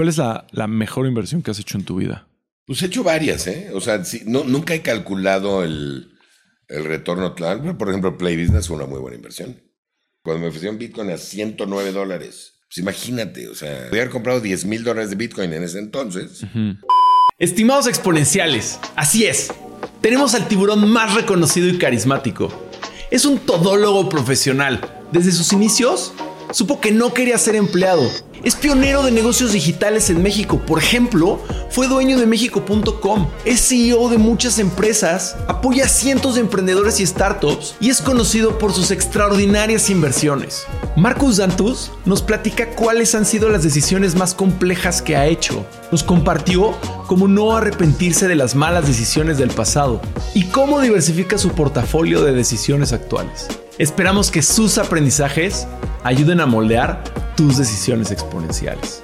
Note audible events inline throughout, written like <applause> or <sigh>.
¿Cuál es la, mejor inversión que has hecho en tu vida? Pues he hecho varias, ¿eh? O sea, no, nunca he calculado el, retorno. Por ejemplo, Play Business fue una muy buena inversión. Cuando me ofrecieron Bitcoin a 109 dólares, pues imagínate, o sea, podía haber comprado 10 mil dólares de Bitcoin en ese entonces. Estimados exponenciales, así es. Tenemos al tiburón más reconocido y carismático. Es un todólogo profesional. Desde sus inicios, supo que no quería ser empleado es pionero de negocios digitales en México. Por ejemplo, fue dueño de México.com. Es CEO de muchas empresas, apoya a cientos de emprendedores y startups y es conocido por sus extraordinarias inversiones. Marcus Dantus nos platica cuáles han sido las decisiones más complejas que ha hecho. Nos compartió cómo no arrepentirse de las malas decisiones del pasado y cómo diversifica su portafolio de decisiones actuales. Esperamos que sus aprendizajes ayuden a moldear tus decisiones exponenciales.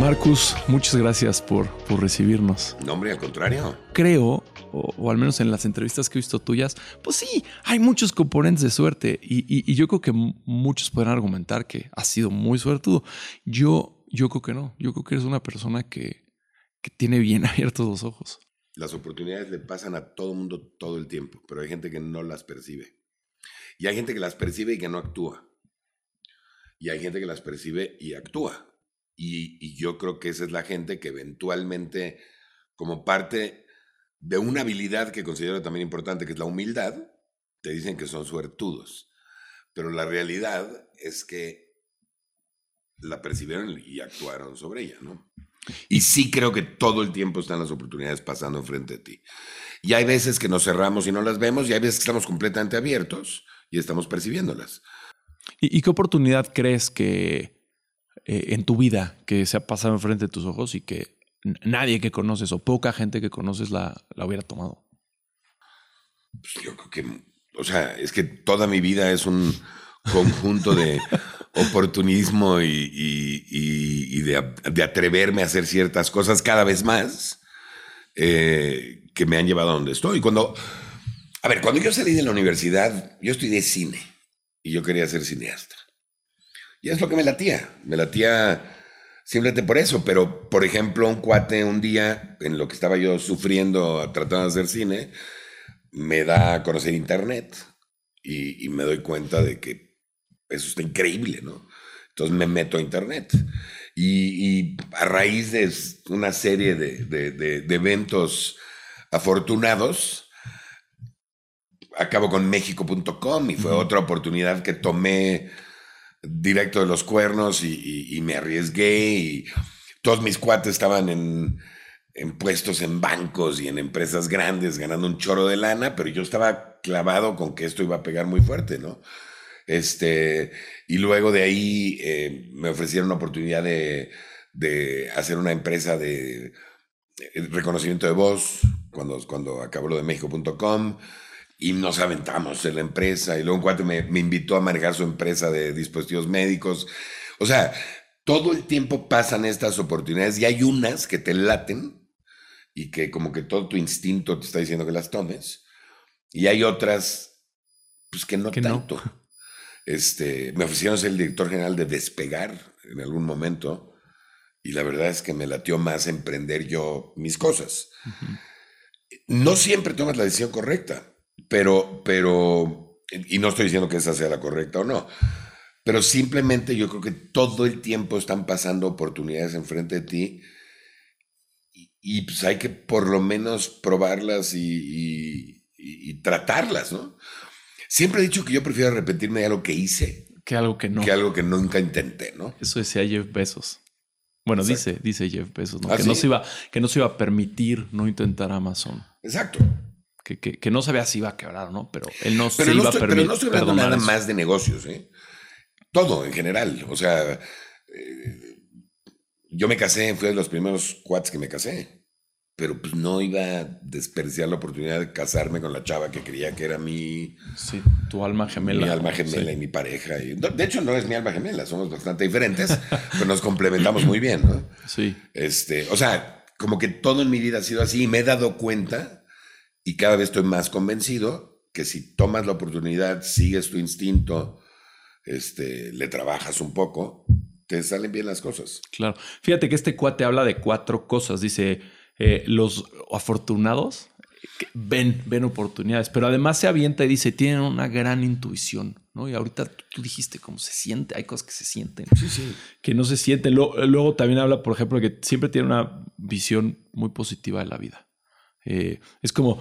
Marcus, muchas gracias por, por recibirnos. No, hombre, al contrario. Creo, o, al menos en las entrevistas que he visto tuyas, pues sí, hay muchos componentes de suerte y, yo creo que muchos pueden argumentar que has sido muy suertudo. Yo, yo creo que no. Yo creo que eres una persona que, que tiene bien <laughs> abiertos los ojos. Las oportunidades le pasan a todo mundo todo el tiempo, pero hay gente que no las percibe. Y hay gente que las percibe y que no actúa. Y hay gente que las percibe y actúa. Y, yo creo que esa es la gente que eventualmente, como parte de una habilidad que considero también importante, que es la humildad, te dicen que son suertudos. Pero la realidad es que la percibieron y actuaron sobre ella, ¿no? Y sí creo que todo el tiempo están las oportunidades pasando enfrente de ti. Y hay veces que nos cerramos y no las vemos, y hay veces que estamos completamente abiertos y estamos percibiéndolas. ¿Y, qué oportunidad crees que eh, en tu vida que se ha pasado enfrente de tus ojos y que nadie que conoces o poca gente que conoces la, la hubiera tomado? Pues yo creo que, o sea, es que toda mi vida es un conjunto de oportunismo y, de, atreverme a hacer ciertas cosas cada vez más eh, que me han llevado a donde estoy. Cuando a ver, cuando yo salí de la universidad, yo estudié cine y yo quería ser cineasta. Y es lo que me latía. Me latía simplemente por eso. Pero, por ejemplo, un cuate un día, en lo que estaba yo sufriendo tratando de hacer cine, me da a conocer Internet y, me doy cuenta de que eso está increíble, ¿no? Entonces me meto a Internet. Y, a raíz de una serie de eventos afortunados, acabo con México.com y fue otra oportunidad que tomé directo de los cuernos y, me arriesgué y todos mis cuates estaban en, puestos en bancos y en empresas grandes ganando un choro de lana, pero yo estaba clavado con que esto iba a pegar muy fuerte, ¿no? Este, y luego de ahí eh, me ofrecieron una oportunidad de, de, hacer una empresa de reconocimiento de voz cuando, cuando acabó lo de México.com y nos aventamos en la empresa. Y luego un cuate me, me, invitó a manejar su empresa de dispositivos médicos. O sea, todo el tiempo pasan estas oportunidades y hay unas que te laten y que como que todo tu instinto te está diciendo que las tomes. Y hay otras, pues que no tanto. Este, me ofrecieron ser el director general de Despegar en algún momento. Y la verdad es que me latió más emprender yo mis cosas. No siempre tomas la decisión correcta pero, pero, y no estoy diciendo que esa sea la correcta o no, pero simplemente yo creo que todo el tiempo están pasando oportunidades enfrente de ti y, pues hay que por lo menos probarlas y, tratarlas, ¿no? Siempre he dicho que yo prefiero arrepentirme de algo que hice. Que algo que no. Que algo que nunca intenté, ¿no? Eso decía Jeff Bezos. Bueno, dice, dice Jeff Bezos, ¿no? ¿Ah, que, no se iba, que no se iba a permitir no intentar Amazon. Exacto que, no sabía si iba a quebrar o no, pero él no se iba a permitir. Pero no estoy hablando nada más de negocios, ¿eh? Todo en general. O sea, eh, yo me casé, fui de los primeros cuates que me casé. Pero pues no iba a desperdiciar la oportunidad de casarme con la chava que creía que era mi. Sí, tu alma gemela. Mi alma gemela y mi pareja. de hecho, no es mi alma gemela, somos bastante diferentes, <laughs> pero nos complementamos muy bien, ¿no? Sí. Este, o sea, como que todo en mi vida ha sido así y me he dado cuenta y cada vez estoy más convencido que si tomas la oportunidad, sigues tu instinto este, le trabajas un poco, te salen bien las cosas. Claro. Fíjate que este cuate habla de cuatro cosas. Dice, eh, los afortunados ven, ven oportunidades, pero además se avienta y dice, tienen una gran intuición, ¿no? Y ahorita tú dijiste cómo se siente, hay cosas que se sienten, Sí, sí. que no se sienten. Luego, luego también habla, por ejemplo, que siempre tiene una visión muy positiva de la vida. Eh, es como,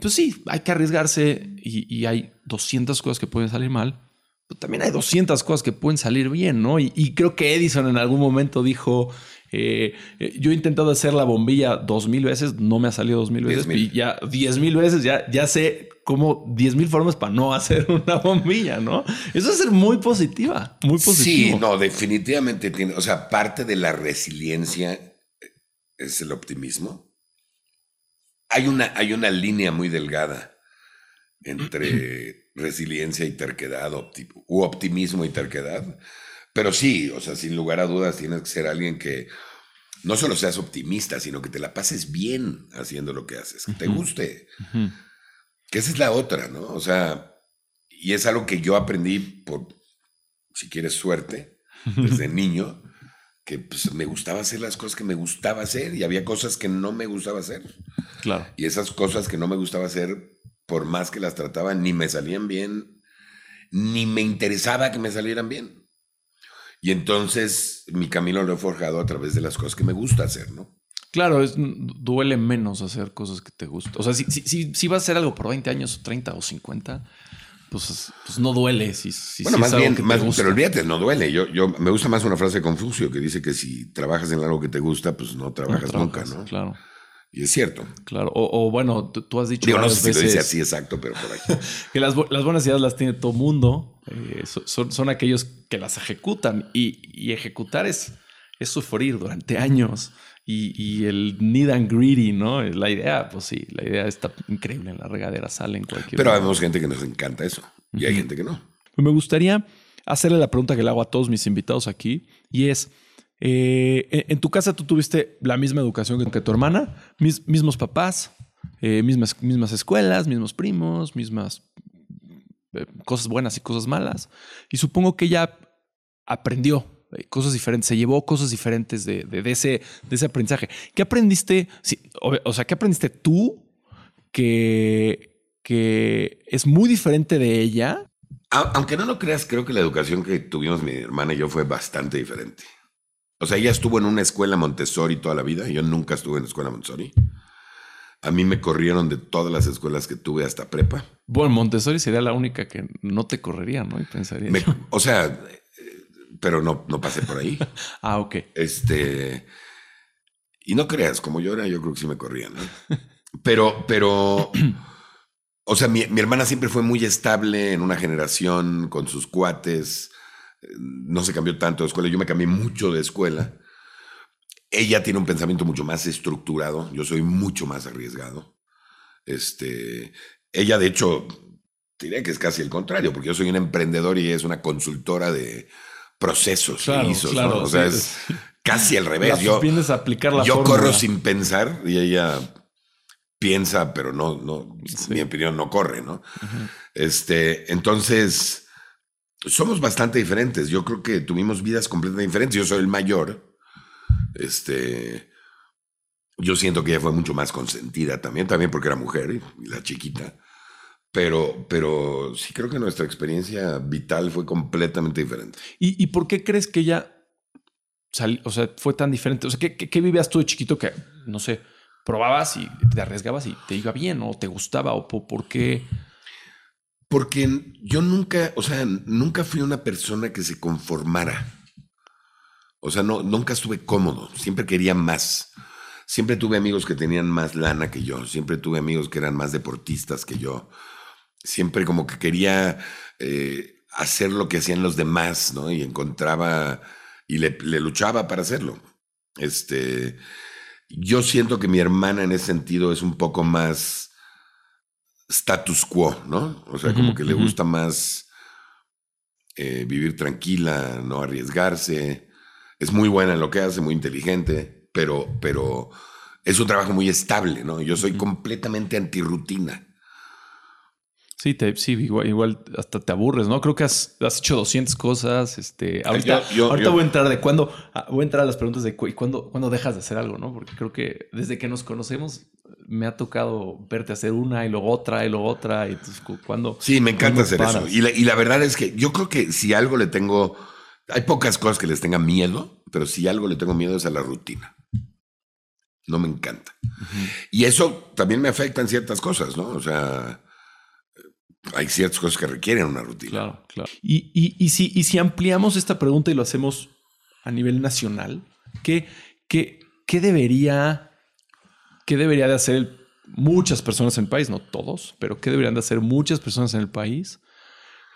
pues sí, hay que arriesgarse y, y, hay 200 cosas que pueden salir mal, pero también hay 200 cosas que pueden salir bien, ¿no? Y, y creo que Edison en algún momento dijo, eh, yo he intentado hacer la bombilla dos mil veces, no me ha salido dos mil veces, y ya diez mil veces ya, ya sé como diez mil formas para no <laughs> hacer una bombilla, ¿no? Eso es ser muy positiva, muy positivo. Sí, no, definitivamente tiene, o sea, parte de la resiliencia es el optimismo. Hay una, hay una línea muy delgada entre <clears throat> resiliencia y terquedad, opti u optimismo y terquedad. Pero sí, o sea, sin lugar a dudas tienes que ser alguien que no solo seas optimista, sino que te la pases bien haciendo lo que haces, que te guste. Uh -huh. Que esa es la otra, ¿no? O sea, y es algo que yo aprendí por, si quieres, suerte, desde <laughs> niño, que pues, me gustaba hacer las cosas que me gustaba hacer y había cosas que no me gustaba hacer. Claro. Y esas cosas que no me gustaba hacer, por más que las trataba, ni me salían bien, ni me interesaba que me salieran bien. Y entonces mi camino lo he forjado a través de las cosas que me gusta hacer, ¿no? Claro, es, duele menos hacer cosas que te gustan. O sea, si, si, si, si, vas a hacer algo por 20 años, 30 o 50, pues, pues no duele. Si, si bueno, más es bien, más, pero olvídate, no duele. Yo, yo, me gusta más una frase de Confucio que dice que si trabajas en algo que te gusta, pues no trabajas, No nunca, trabajas, ¿no? Claro, Y es cierto. claro. O, o bueno, tú, has dicho Digo, no sé si lo dice veces así exacto, pero por ahí. <laughs> que las, las buenas ideas las tiene todo mundo. eh, so- son, son aquellos que las ejecutan y, y ejecutar es, es sufrir durante años. Y, y el need and greedy, ¿no? La idea, pues sí, la idea está increíble en la regadera, sale en cualquier Pero lugar. vemos gente que nos encanta eso. Y hay gente que no. Me gustaría hacerle la pregunta que le hago a todos mis invitados aquí y es, eh, en, tu casa tú tuviste la misma educación que, tu hermana, mis- mismos papás, eh, mismas, mismas escuelas, mismos primos, mismas eh, cosas buenas y cosas malas. Y supongo que ella aprendió cosas diferentes, se llevó cosas diferentes de, ese, de ese aprendizaje. ¿Qué aprendiste? sí, o, o sea, ¿qué aprendiste tú que, que es muy diferente de ella? Aunque no lo creas, creo que la educación que tuvimos mi hermana y yo fue bastante diferente. O sea, ella estuvo en una escuela Montessori toda la vida. Yo nunca estuve en escuela Montessori. A mí me corrieron de todas las escuelas que tuve hasta prepa. Bueno, Montessori sería la única que no te correría, ¿no? Y pensaría. Me- o sea, eh, pero no, no pasé por ahí. <laughs> Ah, ok. Este. Y no creas, como yo era, yo creo que sí me corrían, ¿no? Pero, pero. O sea, mi, mi hermana siempre fue muy estable en una generación con sus cuates. No se cambió tanto de escuela. Yo me cambié mucho de escuela. Ella tiene un pensamiento mucho más estructurado. Yo soy mucho más arriesgado. Este. Ella, de hecho, diría que es casi el contrario, porque yo soy un emprendedor y es una consultora de procesos, Claro, claro, ¿no? O sea, sí, es casi al revés. Yo, a aplicar la yo fórmula. corro sin pensar y ella piensa, pero no, no, Sí. mi opinión no corre, ¿no? Este, entonces, somos bastante diferentes. Yo creo que tuvimos vidas completamente diferentes. Yo soy el mayor. Este, yo siento que ella fue mucho más consentida también, también porque era mujer y, la chiquita. Pero, pero sí creo que nuestra experiencia vital fue completamente diferente. ¿Y, y por qué crees que ella sali- o sea, fue tan diferente? O sea, ¿qué, qué, qué vivías tú de chiquito que, no sé, probabas y te arriesgabas y te iba bien o te gustaba o po- por qué? Porque yo nunca, o sea, nunca fui una persona que se conformara. O sea, no, nunca estuve cómodo, siempre quería más. Siempre tuve amigos que tenían más lana que yo, siempre tuve amigos que eran más deportistas que yo. Siempre como que quería eh, hacer lo que hacían los demás, ¿no? Y encontraba y le, le luchaba para hacerlo. Este, yo siento que mi hermana en ese sentido es un poco más status quo, ¿no? O sea, como que le gusta más eh, vivir tranquila, no arriesgarse. Es muy buena en lo que hace, muy inteligente, pero, pero es un trabajo muy estable, ¿no? Yo soy Ujú. completamente antirrutina. Sí, te, sí igual, igual hasta te aburres, ¿no? Creo que has, has hecho 200 cosas. Este, ahorita Yo- yo- ahorita yo- voy a entrar de cuándo, ah, voy a entrar a las preguntas de cu- y cuándo, cuándo dejas de hacer algo, ¿no? Porque creo que desde que nos conocemos me ha tocado verte hacer una y luego otra y luego otra. Y entonces. Sí, me encanta hacer paras? eso. Y la, y la verdad es que yo creo que si algo le tengo, hay pocas cosas que les tenga miedo, pero si algo le tengo miedo es a la rutina. No me encanta. Y eso también me afecta en ciertas cosas, ¿no? O sea, hay ciertas cosas que requieren una rutina. Claro, claro. Y, y- y si, y si ampliamos esta pregunta y lo hacemos a nivel nacional, ¿qué, qué, qué debería, qué debería de hacer el- muchas personas en el país? No todos, pero ¿qué deberían de hacer muchas personas en el país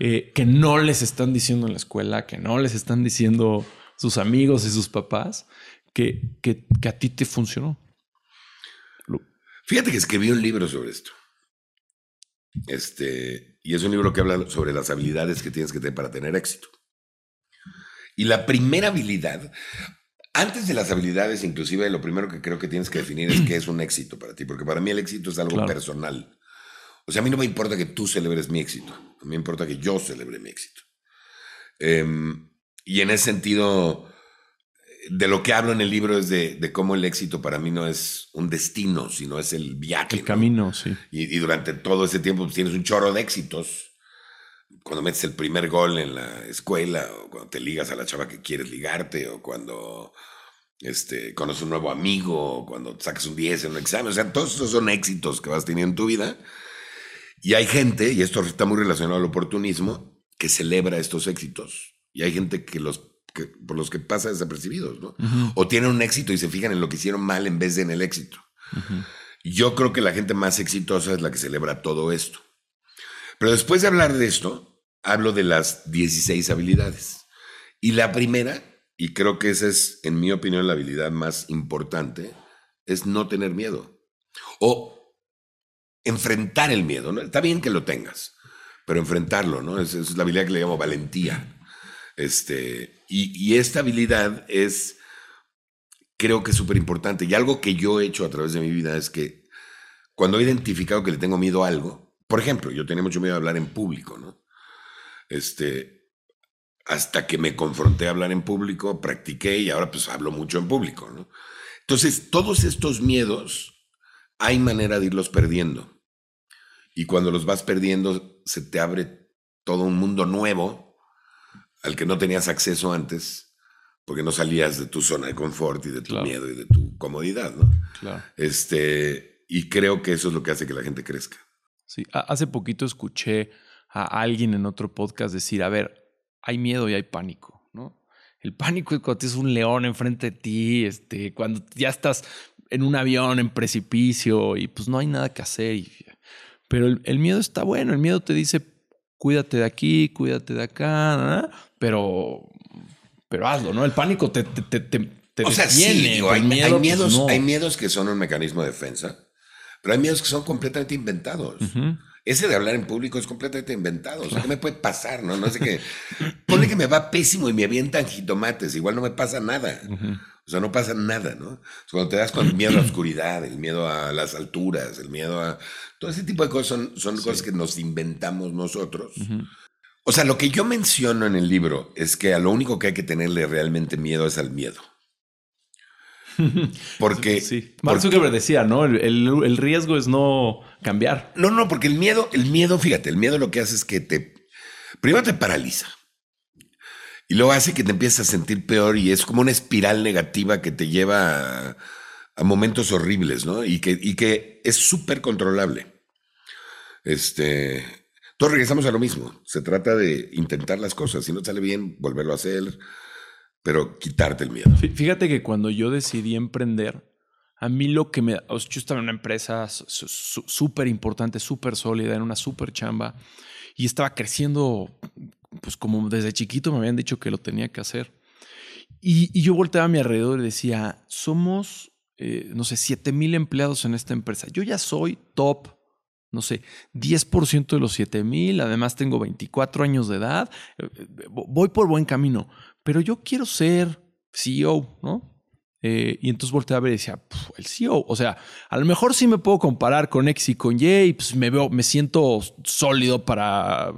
eh, que no les están diciendo en la escuela, que no les están diciendo sus amigos y sus papás, que, que, que a ti te funcionó? Fíjate que escribí un libro sobre esto. Este, y es un libro que habla sobre las habilidades que tienes que tener para tener éxito. Y la primera habilidad, antes de las habilidades, inclusive, lo primero que creo que tienes que definir es qué es un éxito para ti, porque para mí el éxito es algo Claro. personal. O sea, a mí no me importa que tú celebres mi éxito, a mí me importa que yo celebre mi éxito. Em, y en ese sentido, de lo que hablo en el libro es de, de cómo el éxito para mí no es un destino, sino es el viaje. El ¿no? camino, sí. Y, y durante todo ese tiempo pues, tienes un chorro de éxitos. Cuando metes el primer gol en la escuela, o cuando te ligas a la chava que quieres ligarte, o cuando este, conoces un nuevo amigo, o cuando sacas un 10 en un examen. O sea, todos esos son éxitos que vas teniendo en tu vida. Y hay gente, y esto está muy relacionado al oportunismo, que celebra estos éxitos. Y hay gente que los que, por los que pasa desapercibidos, ¿no? O tienen un éxito y se fijan en lo que hicieron mal en vez de en el éxito. Yo creo que la gente más exitosa es la que celebra todo esto. Pero después de hablar de esto, hablo de las 16 habilidades. Y la primera, y creo que esa es, en mi opinión, la habilidad más importante, es no tener miedo. O enfrentar el miedo. ¿no? Está bien que lo tengas, pero enfrentarlo, ¿no? Esa es la habilidad que le llamo valentía. Este, y, y esta habilidad es, creo que es súper importante. Y algo que yo he hecho a través de mi vida es que cuando he identificado que le tengo miedo a algo, por ejemplo, yo tenía mucho miedo a hablar en público, ¿no? Este, hasta que me confronté a hablar en público, practiqué y ahora pues hablo mucho en público, ¿no? Entonces, todos estos miedos, hay manera de irlos perdiendo. Y cuando los vas perdiendo, se te abre todo un mundo nuevo al que no tenías acceso antes, porque no salías de tu zona de confort y de tu Claro. miedo y de tu comodidad, ¿no? Claro. Este, y creo que eso es lo que hace que la gente crezca. Sí, ha- hace poquito escuché a alguien en otro podcast decir, a ver, hay miedo y hay pánico, ¿no? El pánico es cuando tienes un león enfrente de ti, este, cuando ya estás en un avión, en precipicio y pues no hay nada que hacer. y- pero el, el miedo está bueno, el miedo te dice, cuídate de aquí, cuídate de acá, pero, pero hazlo, ¿no? El pánico te, te, te, te, te o sea, sí, detiene, digo, pero hay, miedo, hay pues, miedos, no. hay miedos que son un mecanismo de defensa, pero hay miedos que son completamente inventados. Ujú. Ese de hablar en público es completamente inventado. O sea, ¿qué me puede pasar? No, no sé qué. Pone que me va pésimo y me avientan jitomates. Igual no me pasa nada. O sea, no pasa nada, ¿no? O sea, cuando te das con el miedo a la oscuridad, el miedo a las alturas, el miedo a. Todo ese tipo de cosas son, son cosas que nos inventamos nosotros. O sea, lo que yo menciono en el libro es que a lo único que hay que tenerle realmente miedo es al miedo. <laughs> Porque. Sí. Mark Zuckerberg decía, ¿no? El, el- el riesgo es no cambiar. No, no, porque el miedo, el miedo, fíjate, el miedo lo que hace es que te, primero te paraliza y luego hace que te empieces a sentir peor y es como una espiral negativa que te lleva a, momentos horribles, ¿no? Y que, y que es súper controlable. Este, todos regresamos a lo mismo. Se trata de intentar las cosas. Si no sale bien, volverlo a hacer, pero quitarte el miedo. Fí- Fíjate que cuando yo decidí emprender, a mí lo que me... yo estaba en una empresa súper importante, súper sólida, en una súper chamba, y estaba creciendo, pues como desde chiquito me habían dicho que lo tenía que hacer. Y, yo volteaba a mi alrededor y decía, somos, eh, no sé, 7 mil empleados en esta empresa. Yo ya soy top, no sé, 10% de los 7 mil, además tengo 24 años de edad, eh, voy por buen camino, pero yo quiero ser CEO, ¿no? Eh, y entonces volteé a ver y decía, el CEO, o sea, a lo mejor sí me puedo comparar con X y con Y, y pues me veo, me siento sólido para,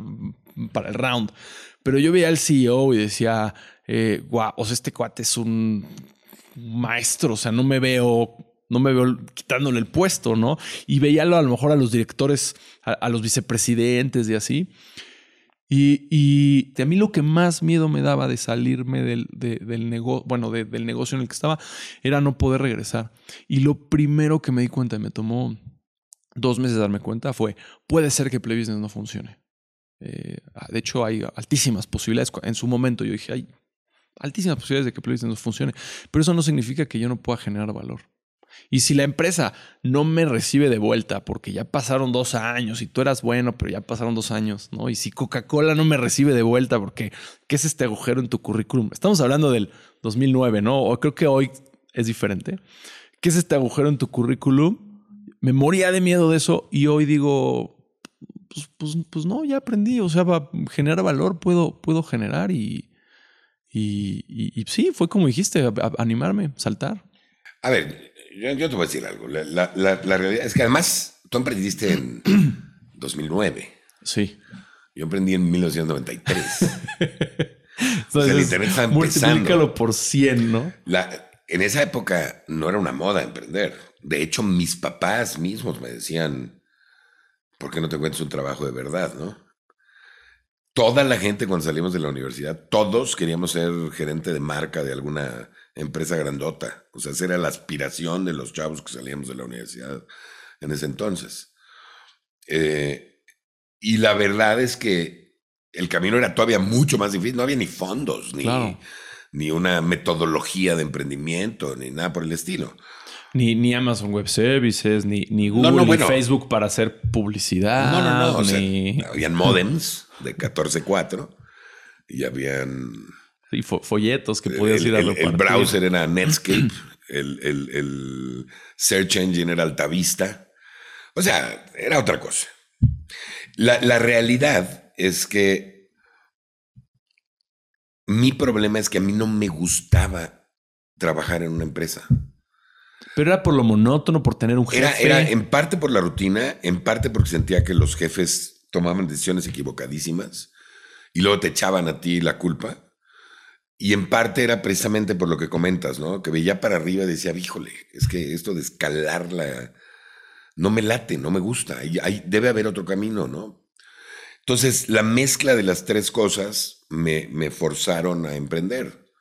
para el round. Pero yo veía al CEO y decía, eh, o sea, este cuate es un maestro, o sea, no me veo no me veo quitándole el puesto, ¿no? Y veíalo a lo mejor a los directores, a, los vicepresidentes y así. Y, y, a mí lo que más miedo me daba de salirme del, del negocio, bueno, del negocio en el que estaba, era no poder regresar. Y lo primero que me di cuenta, y me tomó dos meses darme cuenta, fue, puede ser que Play Business no funcione. Eh, de hecho, hay altísimas posibilidades. En su momento yo dije, hay altísimas posibilidades de que Play Business no funcione, pero eso no significa que yo no pueda generar valor. Y si la empresa no me recibe de vuelta porque ya pasaron dos años y tú eras bueno, pero ya pasaron dos años, ¿no? Y si Coca-Cola no me recibe de vuelta porque, ¿qué es este agujero en tu currículum? Estamos hablando del 2009, ¿no? O creo que hoy es diferente. ¿Qué es este agujero en tu currículum? Me moría de miedo de eso y hoy digo, pues, pues, pues no, ya aprendí. O sea, va, generar valor puedo, puedo generar y, y, y, y sí, fue como dijiste, animarme, saltar. A ver, yo, te voy a decir algo. La, realidad es que además tú emprendiste en <clears throat> 2009. Sí. Yo emprendí en 1993. Entonces, <laughs> o sea, el internet estaba multiplícalo por 100, ¿no? en esa época no era una moda emprender. De hecho, mis papás mismos me decían, ¿por qué no te cuentas un trabajo de verdad, no? Toda la gente cuando salimos de la universidad, todos queríamos ser gerente de marca de alguna empresa grandota. O sea, esa era la aspiración de los chavos que salíamos de la universidad en ese entonces. Eh, y la verdad es que el camino era todavía mucho más difícil. No había ni fondos, ni, ni una metodología de emprendimiento, ni nada por el estilo. Ni, ni Amazon Web Services, ni, ni Google, ni Facebook para hacer publicidad. No, no, no. Ni... habían <laughs> modems de 14.4 y habían y folletos que podías ir a el, el browser era Netscape, <clears throat> el, el, search engine era Altavista. O sea, era otra cosa. La, la realidad es que mi problema es que a mí no me gustaba trabajar en una empresa. Pero era por lo monótono, por tener un jefe. Era, era en parte por la rutina, en parte porque sentía que los jefes tomaban decisiones equivocadísimas y luego te echaban a ti la culpa. Y en parte era precisamente por lo que comentas, ¿no? Que veía para arriba y decía, híjole, es que esto de escalar la... No me late, no me gusta. Hay, debe haber otro camino, ¿no? Entonces, la mezcla de las tres cosas me, me forzaron a emprender.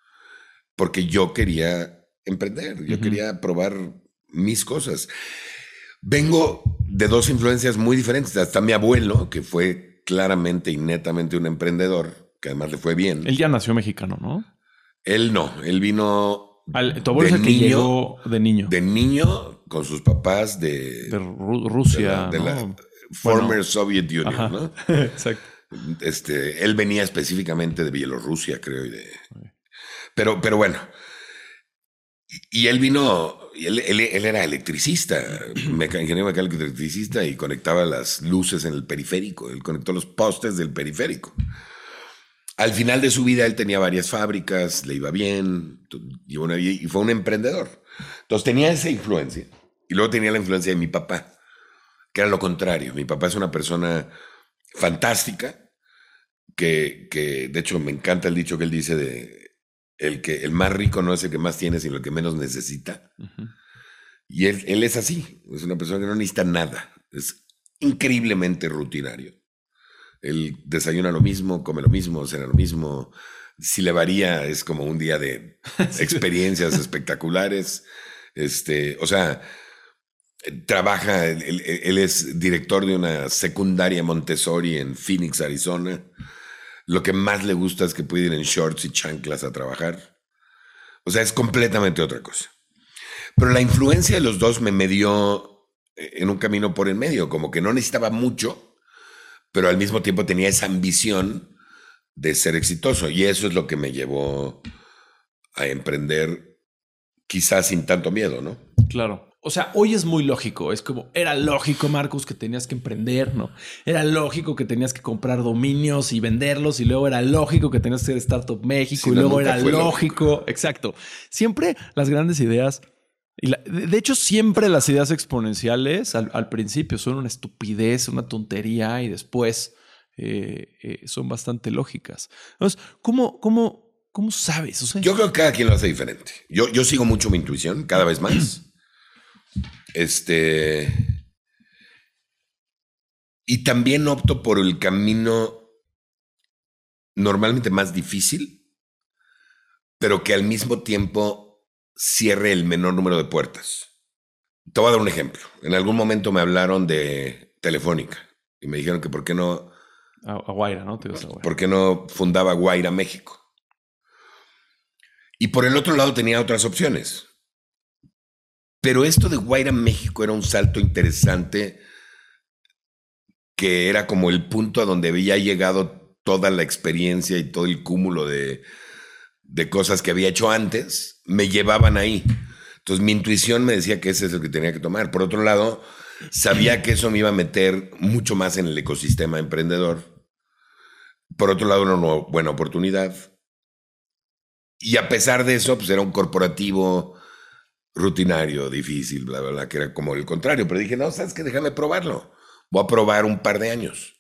Porque yo quería emprender, yo quería probar mis cosas. Vengo de dos influencias muy diferentes. Hasta mi abuelo, que fue claramente y netamente un emprendedor, que además le fue bien. Él ya nació mexicano, ¿no? Él no, él vino Al, tu abuelo de niño, de niño. De niño con sus papás de, de Rusia. De la, former Soviet Union, ¿no? <laughs> Exacto. Este, él venía específicamente de Bielorrusia, creo. Y de, pero, pero bueno. Y, él vino, él, él, era electricista, <clears throat> ingeniero mecánico electricista y conectaba las luces en el periférico. Él conectó los postes del periférico. Al final de su vida él tenía varias fábricas, le iba bien y fue un emprendedor. Entonces tenía esa influencia. Y luego tenía la influencia de mi papá, que era lo contrario. Mi papá es una persona fantástica, que, que de hecho me encanta el dicho que él dice de el que el más rico no es el que más tiene, sino el que menos necesita. Y él, él es así, es una persona que no necesita nada, es increíblemente rutinario. Él desayuna lo mismo, come lo mismo, cena lo mismo. Si le varía, es como un día de <laughs> experiencias espectaculares. Este, o sea, trabaja, él, es director de una secundaria Montessori en Phoenix, Arizona. Lo que más le gusta es que puede ir en shorts y chanclas a trabajar. O sea, es completamente otra cosa. Pero la influencia de los dos me medió en un camino por el medio, como que no necesitaba mucho pero al mismo tiempo tenía esa ambición de ser exitoso. Y eso es lo que me llevó a emprender, quizás sin tanto miedo, ¿no? Claro. O sea, hoy es muy lógico. Es como, era lógico, Marcos, que tenías que emprender, ¿no? Era lógico que tenías que comprar dominios y venderlos. Y luego era lógico que tenías que ser Startup México. Y no, luego era lógico. lógico. Exacto. Siempre las grandes ideas. y la- de de hecho, siempre las ideas exponenciales al, al principio son una estupidez, una tontería y después eh, eh, son bastante lógicas. Entonces, ¿cómo, cómo, cómo sabes? O sea, Yo creo que cada quien lo hace diferente. Yo, yo sigo mucho mi intuición, cada vez más. Este. Y también opto por el camino normalmente más difícil, pero que al mismo tiempo cierre el menor número de puertas. Te voy a dar un ejemplo. En algún momento me hablaron de Telefónica y me dijeron que por qué no a, a Guaira, ¿no? Te ibas a Guaira. ¿Por qué no fundaba Guaira México? Y por el otro lado tenía otras opciones. Pero esto de Guaira México era un salto interesante que era como el punto a donde había llegado toda la experiencia y todo el cúmulo de, de cosas que había hecho antes, me llevaban ahí. Entonces mi intuición me decía que ese es el que tenía que tomar. Por otro lado, sabía que eso me iba a meter mucho más en el ecosistema emprendedor. Por otro lado, era una buena oportunidad. Y a pesar de eso, pues era un corporativo rutinario, difícil, bla, bla, bla, que era como el contrario. Pero dije, no, sabes que déjame probarlo. Voy a probar un par de años.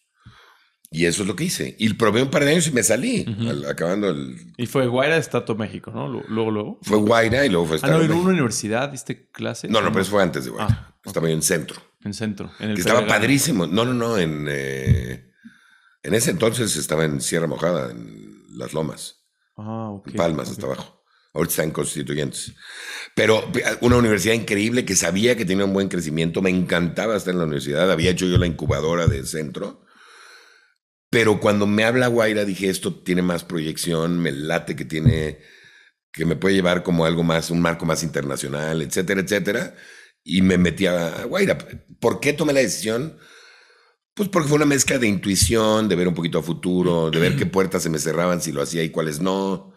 Y eso es lo que hice. Y probé un par de años y me salí, al- acabando el... Y fue Guaira Startup México, ¿no? Lu- Luego, luego. Fue Guaira y luego fue Ah, no, en una universidad diste clase. No, no, pero eso fue antes de Guaira. Ah, Estaba yo en centro. En centro. En el Que estaba padrísimo. No, no, no, en, eh, en ese entonces estaba en Sierra Mojada, en Las Lomas, Ah, ok. en Palmas, hasta abajo. Ahorita está en Constituyentes. Pero una universidad increíble que sabía que tenía un buen crecimiento. Me encantaba estar en la universidad. Había hecho yo la incubadora de centro. Pero cuando me habla Guaira, dije, esto tiene más proyección, me late que tiene, que me puede llevar como algo más, un marco más internacional, etcétera, etcétera. Y me metí a Guaira. ¿Por qué tomé la decisión? Pues porque fue una mezcla de intuición, de ver un poquito a futuro, de ver qué puertas se me cerraban si lo hacía y cuáles no,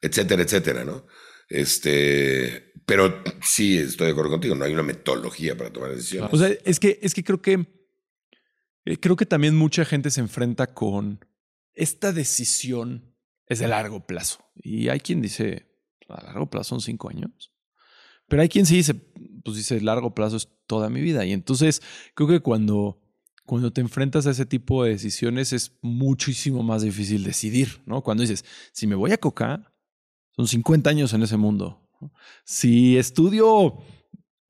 etcétera, etcétera, ¿no? Este, pero sí estoy de acuerdo contigo, no hay una metodología para tomar decisiones. O sea, es que, es que creo que eh, creo que también mucha gente se enfrenta con esta decisión es de largo plazo. Y hay quien dice, a largo plazo son cinco años. Pero hay quien sí dice, pues dice, largo plazo es toda mi vida. Y entonces creo que cuando, cuando te enfrentas a ese tipo de decisiones es muchísimo más difícil decidir, ¿no? Cuando dices, si me voy a Coca, son 50 años en ese mundo. Si estudio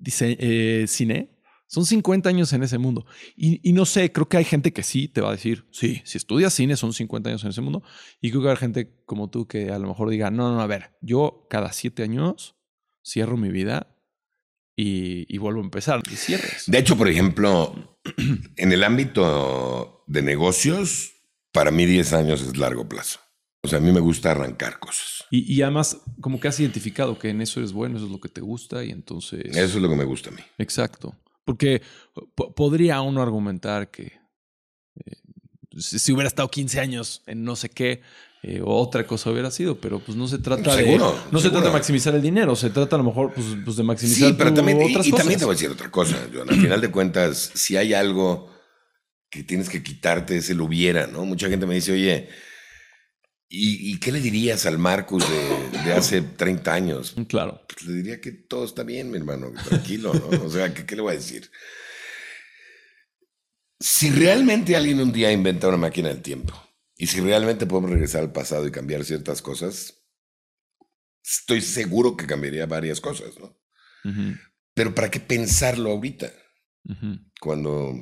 eh, cine, son 50 años en ese mundo. Y, no sé, creo que hay gente que sí te va a decir, sí, si estudias cine son 50 años en ese mundo. Y creo que hay gente como tú que a lo mejor diga, no, no, a ver, yo cada siete años cierro mi vida y, y vuelvo a empezar. Y cierres. De hecho, por ejemplo, en el ámbito de negocios, para mí 10 años es largo plazo. O sea, a mí me gusta arrancar cosas. Y, y además, como que has identificado que en eso eres bueno, eso es lo que te gusta y entonces... Eso es lo que me gusta a mí. Exacto. Porque po- podría uno argumentar que eh, si, si hubiera estado 15 años en no sé qué, eh, otra cosa hubiera sido, pero pues no se trata de. Seguro, No se trata de maximizar el dinero, se trata a lo mejor pues, pues, de maximizar Sí, pero también, y, otras y cosas. también te voy a decir otra cosa. Al final de cuentas, si hay algo que tienes que quitarte, es el hubiera, ¿no? Mucha gente me dice, oye, ¿y, y qué le dirías al Marcus de, de hace <laughs> 30 años? Claro. Pues le diría que todo está bien, mi hermano, tranquilo, ¿no? O sea, ¿qué, qué le voy a decir? Si realmente alguien un día inventa una máquina del tiempo y si realmente podemos regresar al pasado y cambiar ciertas cosas, estoy seguro que cambiaría varias cosas, ¿no? Pero ¿para qué pensarlo ahorita? Cuando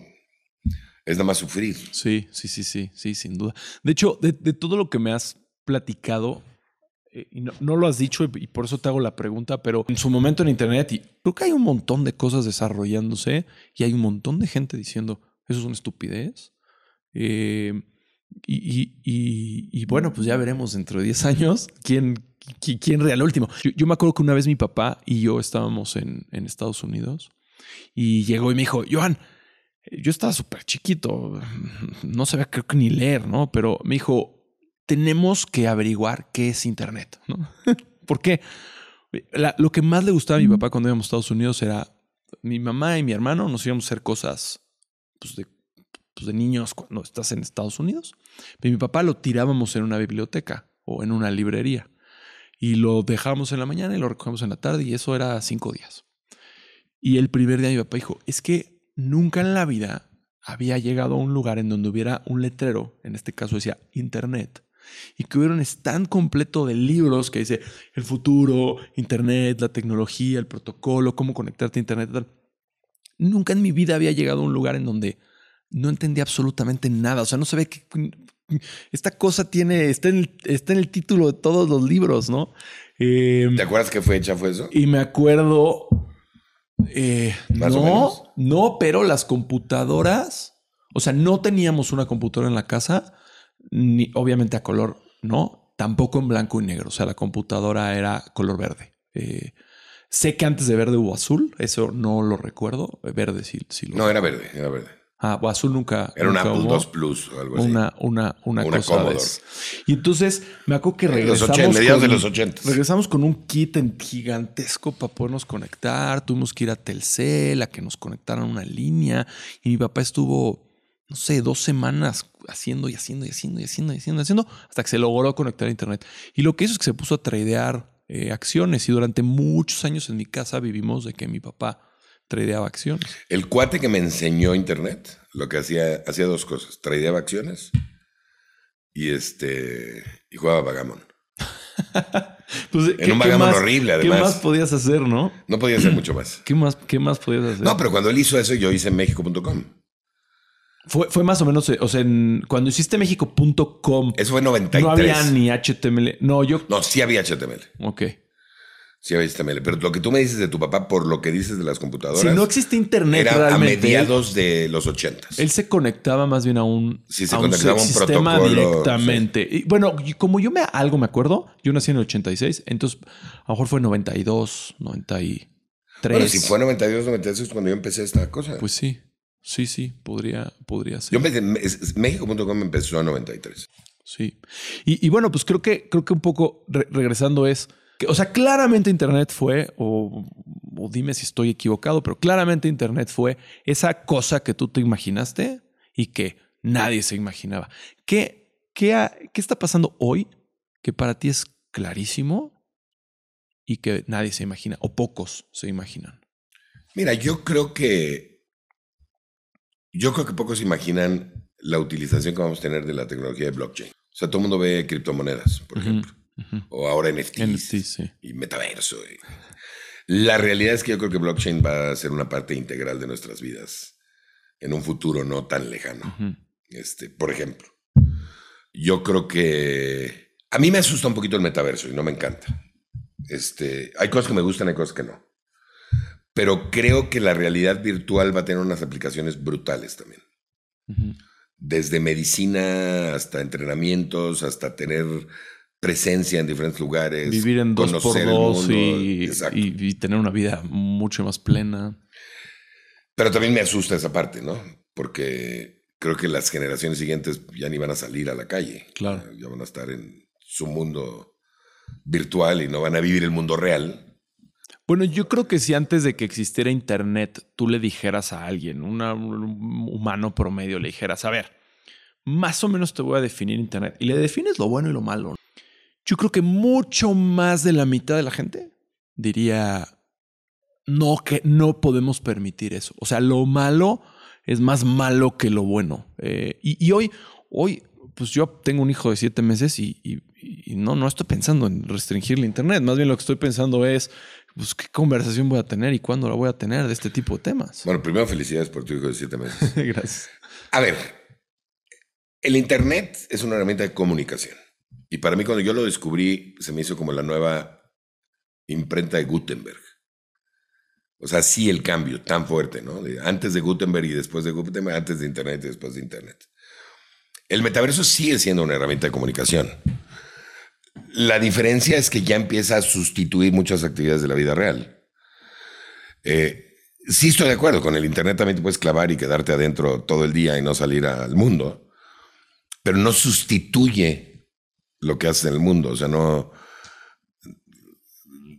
es nada más sufrir. Sí, sí, sí, sí, sí, sin duda. De hecho, de, todo lo que me has platicado, eh, y no, lo has dicho y, por eso te hago la pregunta, pero en su momento en Internet, creo que hay un montón de cosas desarrollándose y hay un montón de gente diciendo, eso es una estupidez. Eh, y, y- y- bueno, pues ya veremos dentro de 10 años quién, qui- quién real último. Yo, yo me acuerdo que una vez mi papá y yo estábamos en, en Estados Unidos y llegó y me dijo, Johan, yo estaba súper chiquito, no sabía creo que ni leer, ¿no? Pero me dijo, tenemos que averiguar qué es Internet, ¿no? <laughs> ¿Por qué? La- lo que más le gustaba a mi papá cuando íbamos a Estados Unidos era mi mamá y mi hermano nos íbamos a hacer cosas pues, de, pues, de niños cuando estás en Estados Unidos. Pero mi papá lo tirábamos en una biblioteca o en una librería. Y lo dejábamos en la mañana y lo recogemos en la tarde y eso era cinco días. Y el primer día mi papá dijo, es que nunca en la vida había llegado a un lugar en donde hubiera un letrero, en este caso decía Internet, y que hubiera un stand completo de libros que dice el futuro, Internet, la tecnología, el protocolo, cómo conectarte a Internet. Tal. Nunca en mi vida había llegado a un lugar en donde no entendía absolutamente nada. O sea, no sabía que esta cosa tiene, está en, el, está en el título de todos los libros, ¿no? Eh, ¿Te acuerdas qué fecha fue eso? Y me acuerdo. Eh, no, no, pero las computadoras, o sea, no teníamos una computadora en la casa ni obviamente a color no, tampoco en blanco y negro. O sea, la computadora era color verde. Eh, sé que antes de verde hubo azul, eso no lo recuerdo. Verde sí, sí lo No, era verde, era verde. Ah, o azul nunca. Era una Apple II Plus o algo así. Una, una, una, cosa Y entonces me acuerdo que regresamos. Los 80, mediados de los 80. Regresamos con un kit gigantesco para podernos conectar. Tuvimos que ir a Telcel a que nos conectaran una línea. Y mi papá estuvo no sé, dos semanas haciendo y haciendo y haciendo y haciendo y haciendo haciendo hasta que se logró conectar a Internet. Y lo que hizo es que se puso a tradear eh, acciones y durante muchos años en mi casa vivimos de que mi papá tradeaba acciones. El cuate que me enseñó Internet, lo que hacía, hacía dos cosas, tradeaba acciones y este y jugaba vagamon. <laughs> pues, en un vagamon horrible, además. ¿Qué más podías hacer, no? No podía hacer mucho más. <clears throat> ¿Qué más, qué más podías hacer? No, pero cuando él hizo eso, yo hice México.com. Fue, fue más o menos, o sea, cuando hiciste México.com. Eso fue 93. No había ni HTML. No, yo. No, sí había HTML. Ok. Sí había HTML. Pero lo que tú me dices de tu papá, por lo que dices de las computadoras. Si no existe internet. Era a mediados de los 80. Él se conectaba más bien a un. Sí, se conectaba a un sistema directamente. Y bueno, como yo me algo me acuerdo, yo nací en el 86, entonces a lo mejor fue 92, 93. Bueno, si fue 92, 93 cuando yo empecé esta cosa. Pues sí. Sí, sí, podría, podría ser. Yo empecé, México.com empezó en 93. Sí. Y, bueno, pues creo que, creo que un poco regresando es, o sea, claramente Internet fue, o, dime si estoy equivocado, pero claramente Internet fue esa cosa que tú te imaginaste y que nadie se imaginaba. ¿Qué, qué, qué está pasando hoy que para ti es clarísimo y que nadie se imagina, o pocos se imaginan? Mira, yo creo que yo creo que pocos imaginan la utilización que vamos a tener de la tecnología de blockchain. O sea, todo el mundo ve criptomonedas, por ejemplo. O ahora NFTs. Y metaverso. La realidad es que yo creo que blockchain va a ser una parte integral de nuestras vidas en un futuro no tan lejano. este, por ejemplo, yo creo que a mí me asusta un poquito el metaverso y no me encanta. Este, hay cosas que me gustan, hay cosas que no pero creo que la realidad virtual va a tener unas aplicaciones brutales también. Desde medicina hasta entrenamientos, hasta tener presencia en diferentes lugares. Vivir en dos por dos y, y, tener una vida mucho más plena. Pero también me asusta esa parte, ¿no? Porque creo que las generaciones siguientes ya ni van a salir a la calle. Claro. Ya van a estar en su mundo virtual y no van a vivir el mundo real. Bueno, yo creo que si antes de que existiera Internet tú le dijeras a alguien, un humano promedio, le dijeras, a ver, más o menos te voy a definir Internet y le defines lo bueno y lo malo. Yo creo que mucho más de la mitad de la gente diría, no, que no podemos permitir eso. O sea, lo malo es más malo que lo bueno. Eh, y, hoy, hoy, pues yo tengo un hijo de siete meses y, y, no, no estoy pensando en restringirle Internet. Más bien lo que estoy pensando es pues, ¿qué conversación voy a tener y cuándo la voy a tener de este tipo de temas? Bueno, primero felicidades por tu hijo de siete meses. <laughs> Gracias. A ver, el Internet es una herramienta de comunicación. Y para mí cuando yo lo descubrí, se me hizo como la nueva imprenta de Gutenberg. O sea, sí el cambio tan fuerte, ¿no? antes de Gutenberg y después de Gutenberg, antes de Internet y después de Internet. El metaverso sigue siendo una herramienta de comunicación. La diferencia es que ya empieza a sustituir muchas actividades de la vida real. Eh, sí estoy de acuerdo, con el Internet también te puedes clavar y quedarte adentro todo el día y no salir al mundo, pero no sustituye lo que haces en el mundo, o sea, no,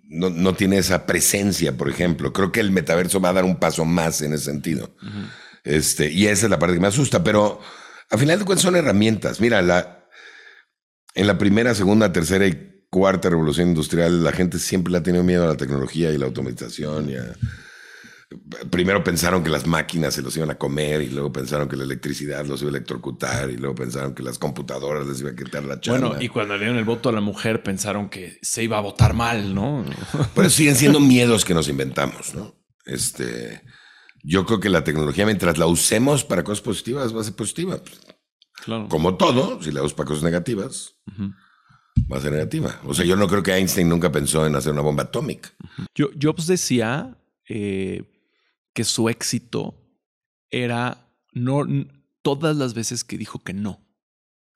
no, no tiene esa presencia, por ejemplo. Creo que el metaverso va a dar un paso más en ese sentido. este, y esa es la parte que me asusta, pero a final de cuentas son herramientas. Mira, la, en la primera, segunda, tercera y cuarta revolución industrial, la gente siempre le ha tenido miedo a la tecnología y la automatización y a primero pensaron que las máquinas se los iban a comer y luego pensaron que la electricidad los iba a electrocutar y luego pensaron que las computadoras les iban a quitar la chamba. Bueno, y cuando le dieron el voto a la mujer pensaron que se iba a votar mal, ¿no? <laughs> Pero siguen siendo miedos que nos inventamos, ¿no? Este, yo creo que la tecnología, mientras la usemos para cosas positivas, va a ser positiva. Claro. Como todo, si la usas para cosas negativas, va a ser negativa. O sea, yo no creo que Einstein nunca pensó en hacer una bomba atómica. Yo, Jobs decía eh, que su éxito era no todas las veces que dijo que no.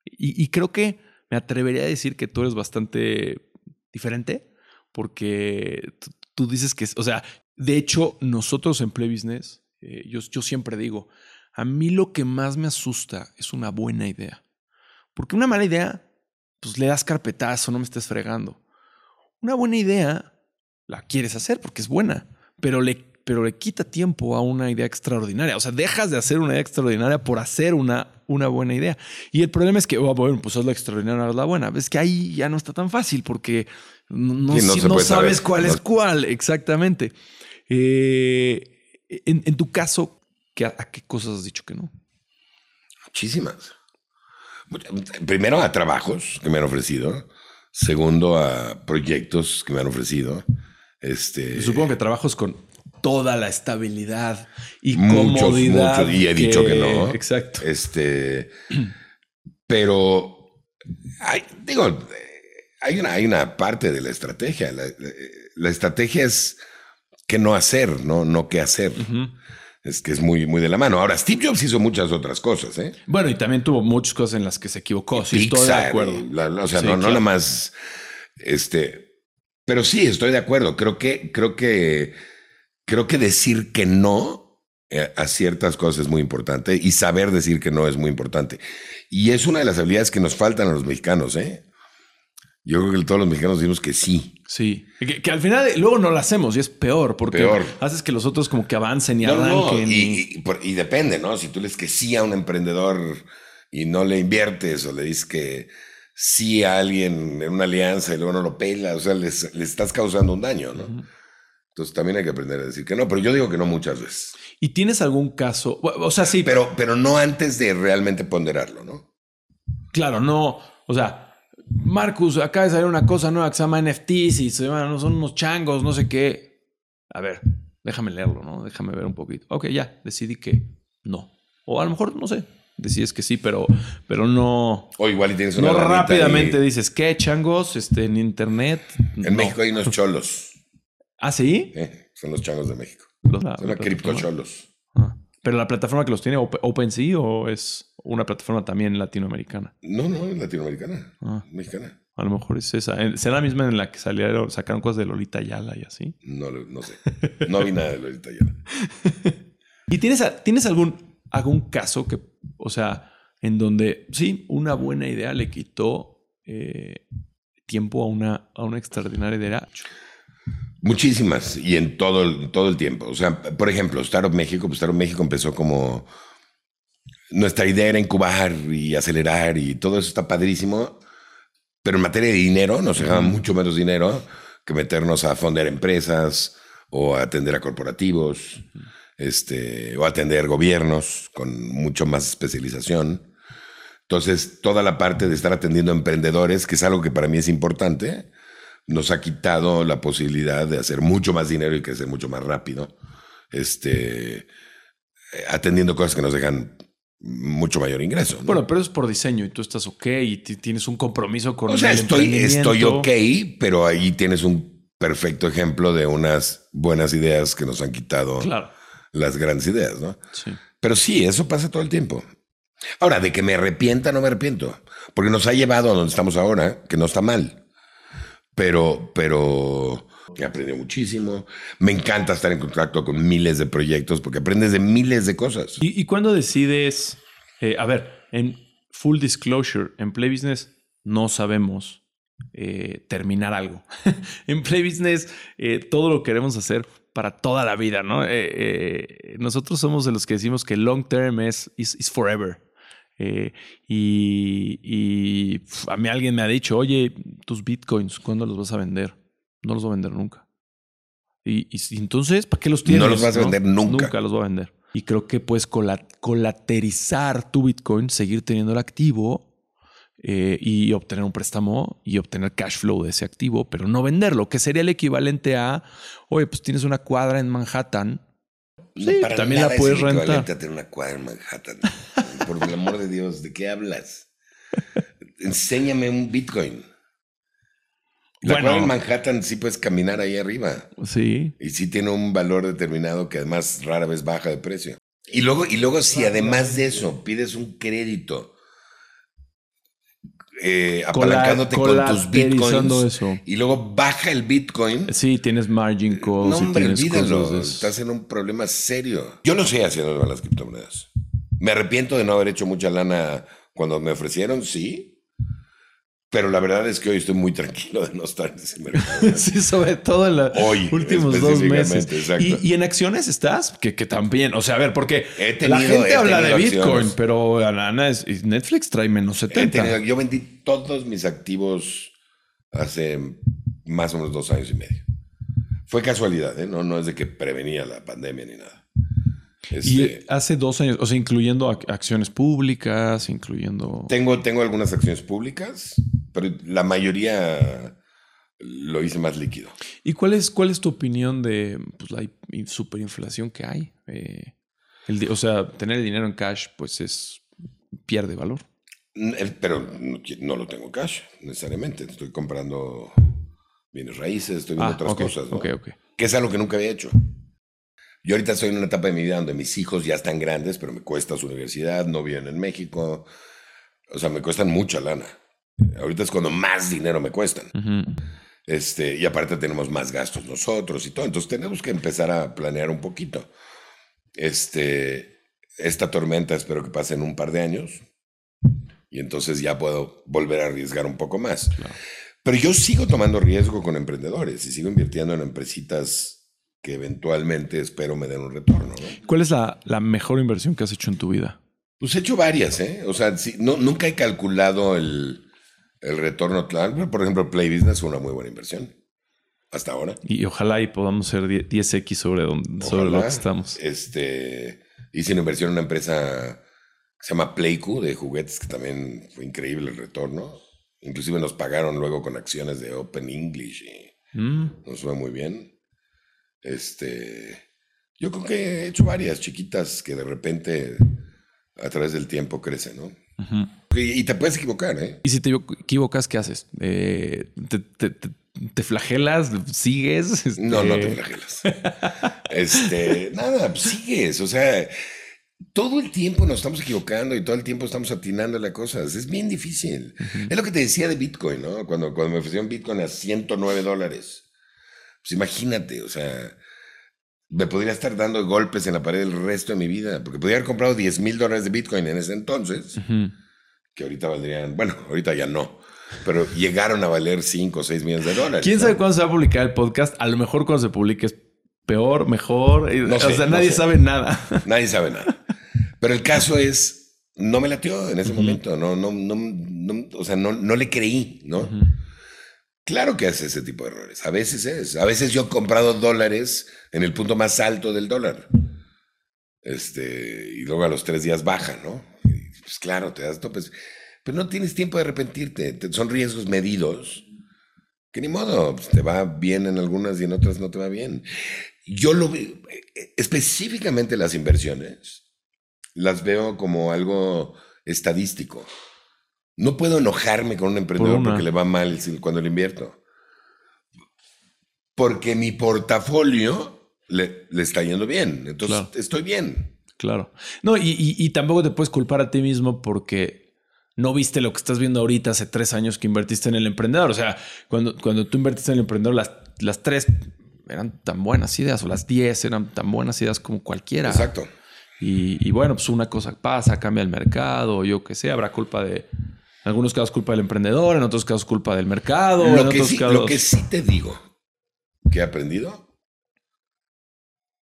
Y, creo que me atrevería a decir que tú eres bastante diferente porque tú, dices que, o sea, de hecho, nosotros en Play Business, eh, yo, yo siempre digo, a mí lo que más me asusta es una buena idea. Porque una mala idea, pues le das carpetazo, no me estés fregando. Una buena idea la quieres hacer porque es buena, pero le pero le quita tiempo a una idea extraordinaria. O sea, dejas de hacer una idea extraordinaria por hacer una, una buena idea. Y el problema es que, oh, bueno, pues es la extraordinaria, es la buena. Es que ahí ya no está tan fácil porque no, sabes cuál es cuál, exactamente. Eh, en, tu caso, ¿a qué cosas has dicho que no? Muchísimas. Primero a trabajos que me han ofrecido. Segundo a proyectos que me han ofrecido. Este, Supongo que trabajos con toda la estabilidad y comodidad. y he dicho que no. Exacto. Este, pero hay, digo, hay una, hay una parte de la estrategia. La, estrategia es qué no hacer, no, no qué hacer. Es que es muy, muy de la mano. Ahora, Steve Jobs hizo muchas otras cosas, ¿eh? Bueno, y también tuvo muchas cosas en las que se equivocó. Sí, estoy de acuerdo. o sea, no, no nada más. Este. Pero sí, estoy de acuerdo. Creo que, creo que creo que decir que no eh, a ciertas cosas es muy importante y saber decir que no es muy importante. Y es una de las habilidades que nos faltan a los mexicanos, ¿eh? Yo creo que todos los mexicanos decimos que sí. Sí. Que, al final luego no lo hacemos y es peor porque haces que los otros como que avancen y arranquen. y, y, depende, ¿no? Si tú le dices que sí a un emprendedor y no le inviertes o le dices que sí a alguien en una alianza y luego no lo pela, o sea, le estás causando un daño, ¿no? Entonces también hay que aprender a decir que no, pero yo digo que no muchas veces. ¿Y tienes algún caso? O sea, sí. Pero, pero no antes de realmente ponderarlo, ¿no? Claro, no. O sea, Marcus, acaba de salir una cosa nueva que se llama NFTs y se llaman, son unos changos, no sé qué. A ver, déjame leerlo, ¿no? Déjame ver un poquito. Ok, ya, decidí que no. O a lo mejor, no sé, decides que sí, pero, pero no. O igual y tienes una. No rápidamente dices, ¿qué changos? Este, en internet. En México hay unos <laughs> cholos. ¿Ah, sí? son los changos de México. son los criptocholos. Ah. ¿Pero la plataforma que los tiene OpenSea o es una plataforma también latinoamericana? No, no, es latinoamericana. Ah. Mexicana. A lo mejor es esa. ¿Será la misma en la que salieron, sacaron cosas de Lolita Yala y así? No, no sé. No vi nada de Lolita Yala. <laughs> ¿Y tienes, tienes algún, algún caso que, o sea, en donde sí, una buena idea le quitó eh, tiempo a una, a una extraordinaria idea? Muchísimas y en todo el, todo el tiempo. O sea, por ejemplo, Startup México, pues Startup México empezó como nuestra idea era incubar y acelerar y todo eso está padrísimo, pero en materia de dinero nos dejaba mucho menos dinero que meternos a fondear empresas o a atender a corporativos, este, o atender gobiernos con mucho más especialización. Entonces, toda la parte de estar atendiendo a emprendedores, que es algo que para mí es importante, nos ha quitado la posibilidad de hacer mucho más dinero y crecer mucho más rápido, este, atendiendo cosas que nos dejan mucho mayor ingreso. Bueno, pero es por diseño y tú estás ok y tienes un compromiso con o sea, estoy, estoy ok, pero ahí tienes un perfecto ejemplo de unas buenas ideas que nos han quitado las grandes ideas, ¿no? Sí. Pero sí, eso pasa todo el tiempo. Ahora, de que me arrepienta, no me arrepiento, porque nos ha llevado a donde estamos ahora, que no está mal pero, pero he aprendido muchísimo. Me encanta estar en contacto con miles de proyectos porque aprendes de miles de cosas. ¿Y, y cuándo decides, eh, a ver, en full disclosure, en Play Business no sabemos eh, terminar algo. <laughs> en Play Business eh, todo lo queremos hacer para toda la vida, ¿no? Nosotros somos de los que decimos que long term es is, forever. Y, a mí alguien me ha dicho, oye, tus bitcoins, ¿cuándo los vas a vender? No los voy a vender nunca. Y, entonces, ¿para qué los tienes? No los vas a vender nunca. Nunca los voy a vender. Y creo que puedes colaterizar tu Bitcoin, seguir teniendo el activo eh, y obtener un préstamo y obtener cash flow de ese activo, pero no venderlo, que sería el equivalente a, oye, pues tienes una cuadra en Manhattan. Sí, también la puedes rentar. A tener una cuadra en Manhattan. <laughs> Por el amor de Dios, ¿de qué hablas? Enséñame un Bitcoin. La bueno, en Manhattan sí puedes caminar ahí arriba. Sí. Y sí tiene un valor determinado que además rara vez baja de precio. Y luego, y luego si además de eso pides un crédito eh, apalancándote con tus bitcoins y luego baja el bitcoin. Sí, tienes margin calls. No, hombre, olvídalo. Estás en un problema serio. Yo no sé haciendo las criptomonedas. Me arrepiento de no haber hecho mucha lana cuando me ofrecieron, sí. Pero la verdad es que hoy estoy muy tranquilo de no estar en ese mercado. <laughs> sí, sobre todo en los últimos dos meses. ¿Y, en acciones estás? Que, también, o sea, a ver, porque la gente habla de Bitcoin, pero Ana Netflix trae menos 70. yo vendí todos mis activos hace más o menos dos años y medio. Fue casualidad, ¿eh? no, no es de que prevenía la pandemia ni nada. y este, hace dos años, o sea, incluyendo acciones públicas, incluyendo... Tengo, tengo algunas acciones públicas pero la mayoría lo hice más líquido. ¿Y cuál es, cuál es tu opinión de pues, la superinflación que hay? Eh, o sea, tener el dinero en cash, pues es pierde valor. Pero no, lo tengo cash, necesariamente. Estoy comprando bienes raíces, estoy viendo ah, otras cosas. ¿no? Que es algo que nunca había hecho. Yo ahorita estoy en una etapa de mi vida donde mis hijos ya están grandes, pero me cuesta su universidad, no viven en México. O sea, me cuestan mucha lana. Ahorita es cuando más dinero me cuestan. este, y aparte tenemos más gastos nosotros y todo. Entonces tenemos que empezar a planear un poquito. Este, esta tormenta espero que pase en un par de años. Y entonces ya puedo volver a arriesgar un poco más. Pero yo sigo tomando riesgo con emprendedores y sigo invirtiendo en empresitas que eventualmente espero me den un retorno. ¿Cuál es la, la mejor inversión que has hecho en tu vida? Pues he hecho varias, ¿eh? O sea, no, nunca he calculado el, el retorno, claro, por ejemplo, Play Business fue una muy buena inversión. Hasta ahora. Y ojalá y podamos ser 10x sobre, donde, sobre lo que estamos. Este, hice una inversión en una empresa que se llama Playku de juguetes, que también fue increíble el retorno. Inclusive nos pagaron luego con acciones de Open English y mm. nos fue muy bien. Este, yo creo que he hecho varias chiquitas que de repente a través del tiempo crecen, ¿no? Y, te puedes equivocar, ¿eh? Y si te equivocas, ¿qué haces? Eh, te, flagelas? ¿Sigues? No, no te este, flagelas. <laughs> este, nada, pues sigues. O sea, todo el tiempo nos estamos equivocando y todo el tiempo estamos atinando las cosas. Es bien difícil. Es lo que te decía de Bitcoin, ¿no? Cuando, cuando me ofrecieron Bitcoin a 109 dólares. Pues imagínate, o sea, me podría estar dando golpes en la pared el resto de mi vida, porque podría haber comprado 10 mil dólares de Bitcoin en ese entonces, que ahorita valdrían, bueno, ahorita ya no, pero llegaron a valer 5 o 6 millones de dólares. ¿Quién sabe cuándo se va a publicar el podcast? A lo mejor cuando se publique es peor, mejor, o sea, nadie sabe nada. <laughs> Nadie sabe nada. Pero el caso es, no me latió en ese momento, no, no, no, o sea, no, no le creí, ¿no? Claro que hace ese tipo de errores. A veces es. A veces yo he comprado dólares en el punto más alto del dólar. Este, y luego a los tres días baja, ¿no? pues claro, te das topes. Pero no tienes tiempo de arrepentirte. Son riesgos medidos. Que ni modo, pues, te va bien en algunas y en otras no te va bien. Yo lo veo, específicamente las inversiones, las veo como algo estadístico. No puedo enojarme con un emprendedor porque le va mal cuando le invierto. Porque mi portafolio le, está yendo bien. Entonces estoy bien. Claro. No, y, tampoco te puedes culpar a ti mismo porque no viste lo que estás viendo ahorita hace tres años que invertiste en el emprendedor. O sea, cuando, cuando tú invertiste en el emprendedor, las, las tres eran tan buenas ideas o las diez eran tan buenas ideas como cualquiera. Exacto. Y, y bueno, pues una cosa pasa, cambia el mercado, yo qué sé, habrá culpa de En algunos casos culpa del emprendedor, en otros casos culpa del mercado. Lo en que, otros sí, casos... lo que sí te digo que he aprendido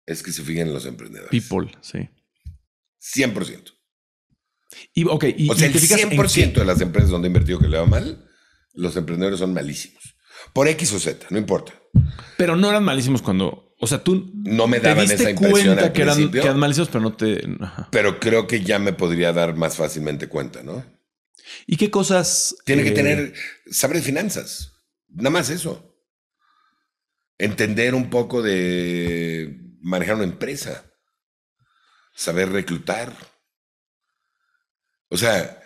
es que se fijen en los emprendedores. People, sí. 100%. Y, ok, y, O sea, y el te fijas en 100% de las empresas donde he invertido que le va mal, los emprendedores son malísimos. Por X o Z, no importa. pero no eran malísimos cuando. O sea, tú No me te daban diste esa impresión cuenta al que eran, que eran malísimos, pero no te. ajá. Pero creo que ya me podría dar más fácilmente cuenta, ¿no? ¿Y qué cosas. Tiene que eh, tener, saber de finanzas. Nada más eso. Entender un poco de manejar una empresa. Saber reclutar. O sea,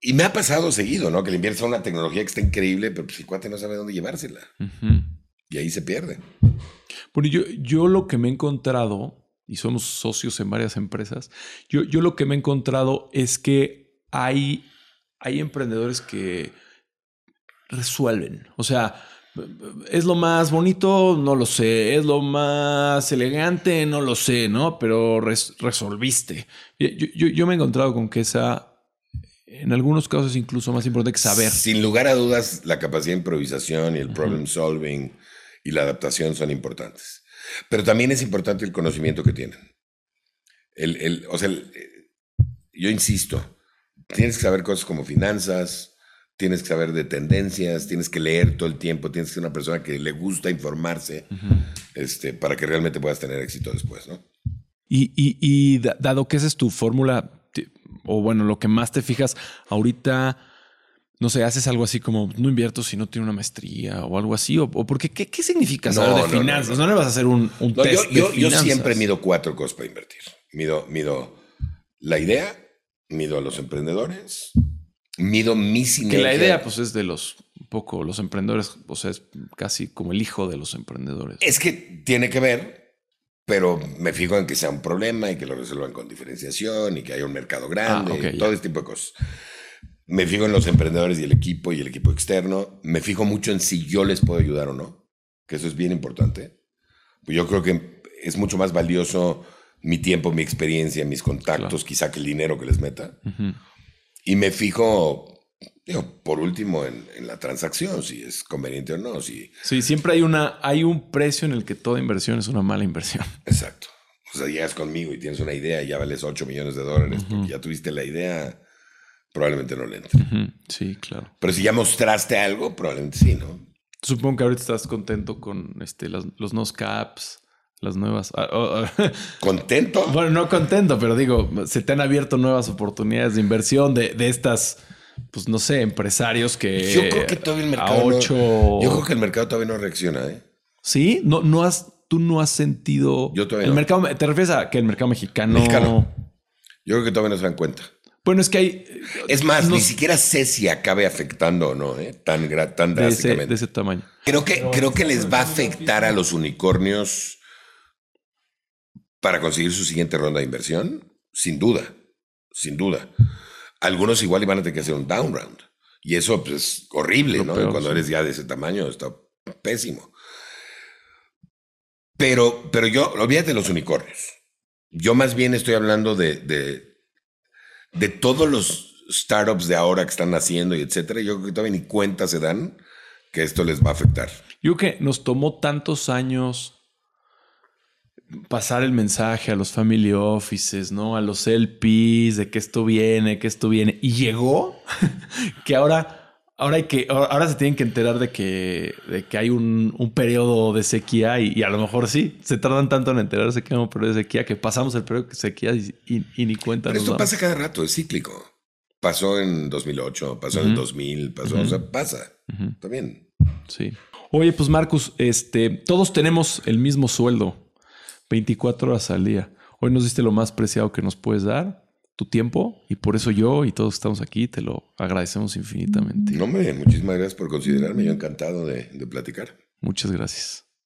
y me ha pasado seguido, ¿no? Que le inviertes a una tecnología que está increíble, pero pues el cuate no sabe dónde llevársela. ujú. Y ahí se pierde. Bueno, yo, yo lo que me he encontrado, y somos socios en varias empresas, yo, yo lo que me he encontrado es que hay, hay emprendedores que resuelven. O sea, es lo más bonito, no lo sé. Es lo más elegante, no lo sé, ¿no? Pero res- resolviste. Yo, yo- yo me he encontrado con que esa, en algunos casos, es incluso más importante que saber. Sin lugar a dudas, la capacidad de improvisación y el problem solving y la adaptación son importantes. Pero también es importante el conocimiento que tienen. El, el- o sea, el- eh, yo insisto, tienes que saber cosas como finanzas, tienes que saber de tendencias, tienes que leer todo el tiempo, tienes que ser una persona que le gusta informarse este, para que realmente puedas tener éxito después, ¿no? Y, y- y da- dado que esa es tu fórmula, o bueno, lo que más te fijas, ahorita, no sé, haces algo así como no invierto si no tiene una maestría o algo así, o, o porque ¿qué, qué significa saber No, de no, no, finanzas? No, no. le vas a hacer un, test yo, de yo- yo siempre mido cuatro cosas para invertir. Mido, mido la idea, mido a los emprendedores, mido mi Que la idea, pues, es de los un poco los emprendedores, o sea, es casi como el hijo de los emprendedores. Es que tiene que ver, pero me fijo en que sea un problema y que lo resuelvan con diferenciación y que haya un mercado grande, Ah, ok, y todo este tipo de cosas. Me fijo en los emprendedores y el equipo y el equipo externo. Me fijo mucho en si yo les puedo ayudar o no, que eso es bien importante. Pues Yo creo que es mucho más valioso mi tiempo, mi experiencia, mis contactos, Claro. quizá que el dinero que les meta. Ujú. Y me fijo, digo, por último, en, en la transacción, si es conveniente o no. Si, Sí, siempre hay una, hay un precio en el que toda inversión es una mala inversión. <laughs> exacto. O sea, llegas conmigo y tienes una idea y ya vales 8 millones de dólares porque ya tuviste la idea, probablemente no le entre. Ujú. Sí, claro. Pero si ya mostraste algo, probablemente sí, ¿no? Supongo que ahorita estás contento con este, las- los no caps, las nuevas. ah, oh, ah, <laughs> ¿Contento? Bueno, no contento, pero digo, se te han abierto nuevas oportunidades de inversión de, de estas, pues no sé, empresarios que. Yo creo que todavía el a mercado. no- yo creo que el mercado todavía no reacciona, ¿eh? Sí, no, no has, tú no has sentido. Yo todavía el no. mercado. ¿Te refieres a que el mercado mexicano? Mexicano. Yo creo que todavía no se dan cuenta. Bueno, es que hay. Es más, no- ni siquiera sé si acabe afectando o no, ¿eh? Tan, tan de ese, drásticamente. de ese tamaño. Creo que, creo que les va a afectar a los unicornios para conseguir su siguiente ronda de inversión, sin duda, sin duda. Algunos igual iban a tener que hacer un down round. Y eso pues, es horrible, Lo ¿no? peor, Cuando sí. eres ya de ese tamaño, está pésimo. Pero, pero yo, olvídate de los unicornios. Yo más bien estoy hablando de, de, de todos los startups de ahora que están naciendo y etcétera. Yo creo que todavía ni cuenta se dan que esto les va a afectar. Yo creo que nos tomó tantos años pasar el mensaje a los family offices, ¿no? A los LPs de que esto viene, que esto viene. Y llegó <laughs> que ahora, ahora hay que, ahora se tienen que enterar de que, de que hay un, un periodo de sequía y, y a lo mejor sí, se tardan tanto en enterarse que hay un periodo de sequía que pasamos el periodo de sequía y, y- y ni cuenta. Pero esto pasa cada rato, es cíclico. Pasó en 2008, pasó en el 2000, pasó, o sea, pasa. Bien. Sí. Oye, pues Marcus, este, todos tenemos el mismo sueldo, 24 horas al día. Hoy nos diste lo más preciado que nos puedes dar, tu tiempo, y por eso yo y todos que estamos aquí te lo agradecemos infinitamente. No, hombre, muchísimas gracias por considerarme. Yo encantado de, de platicar. Muchas gracias.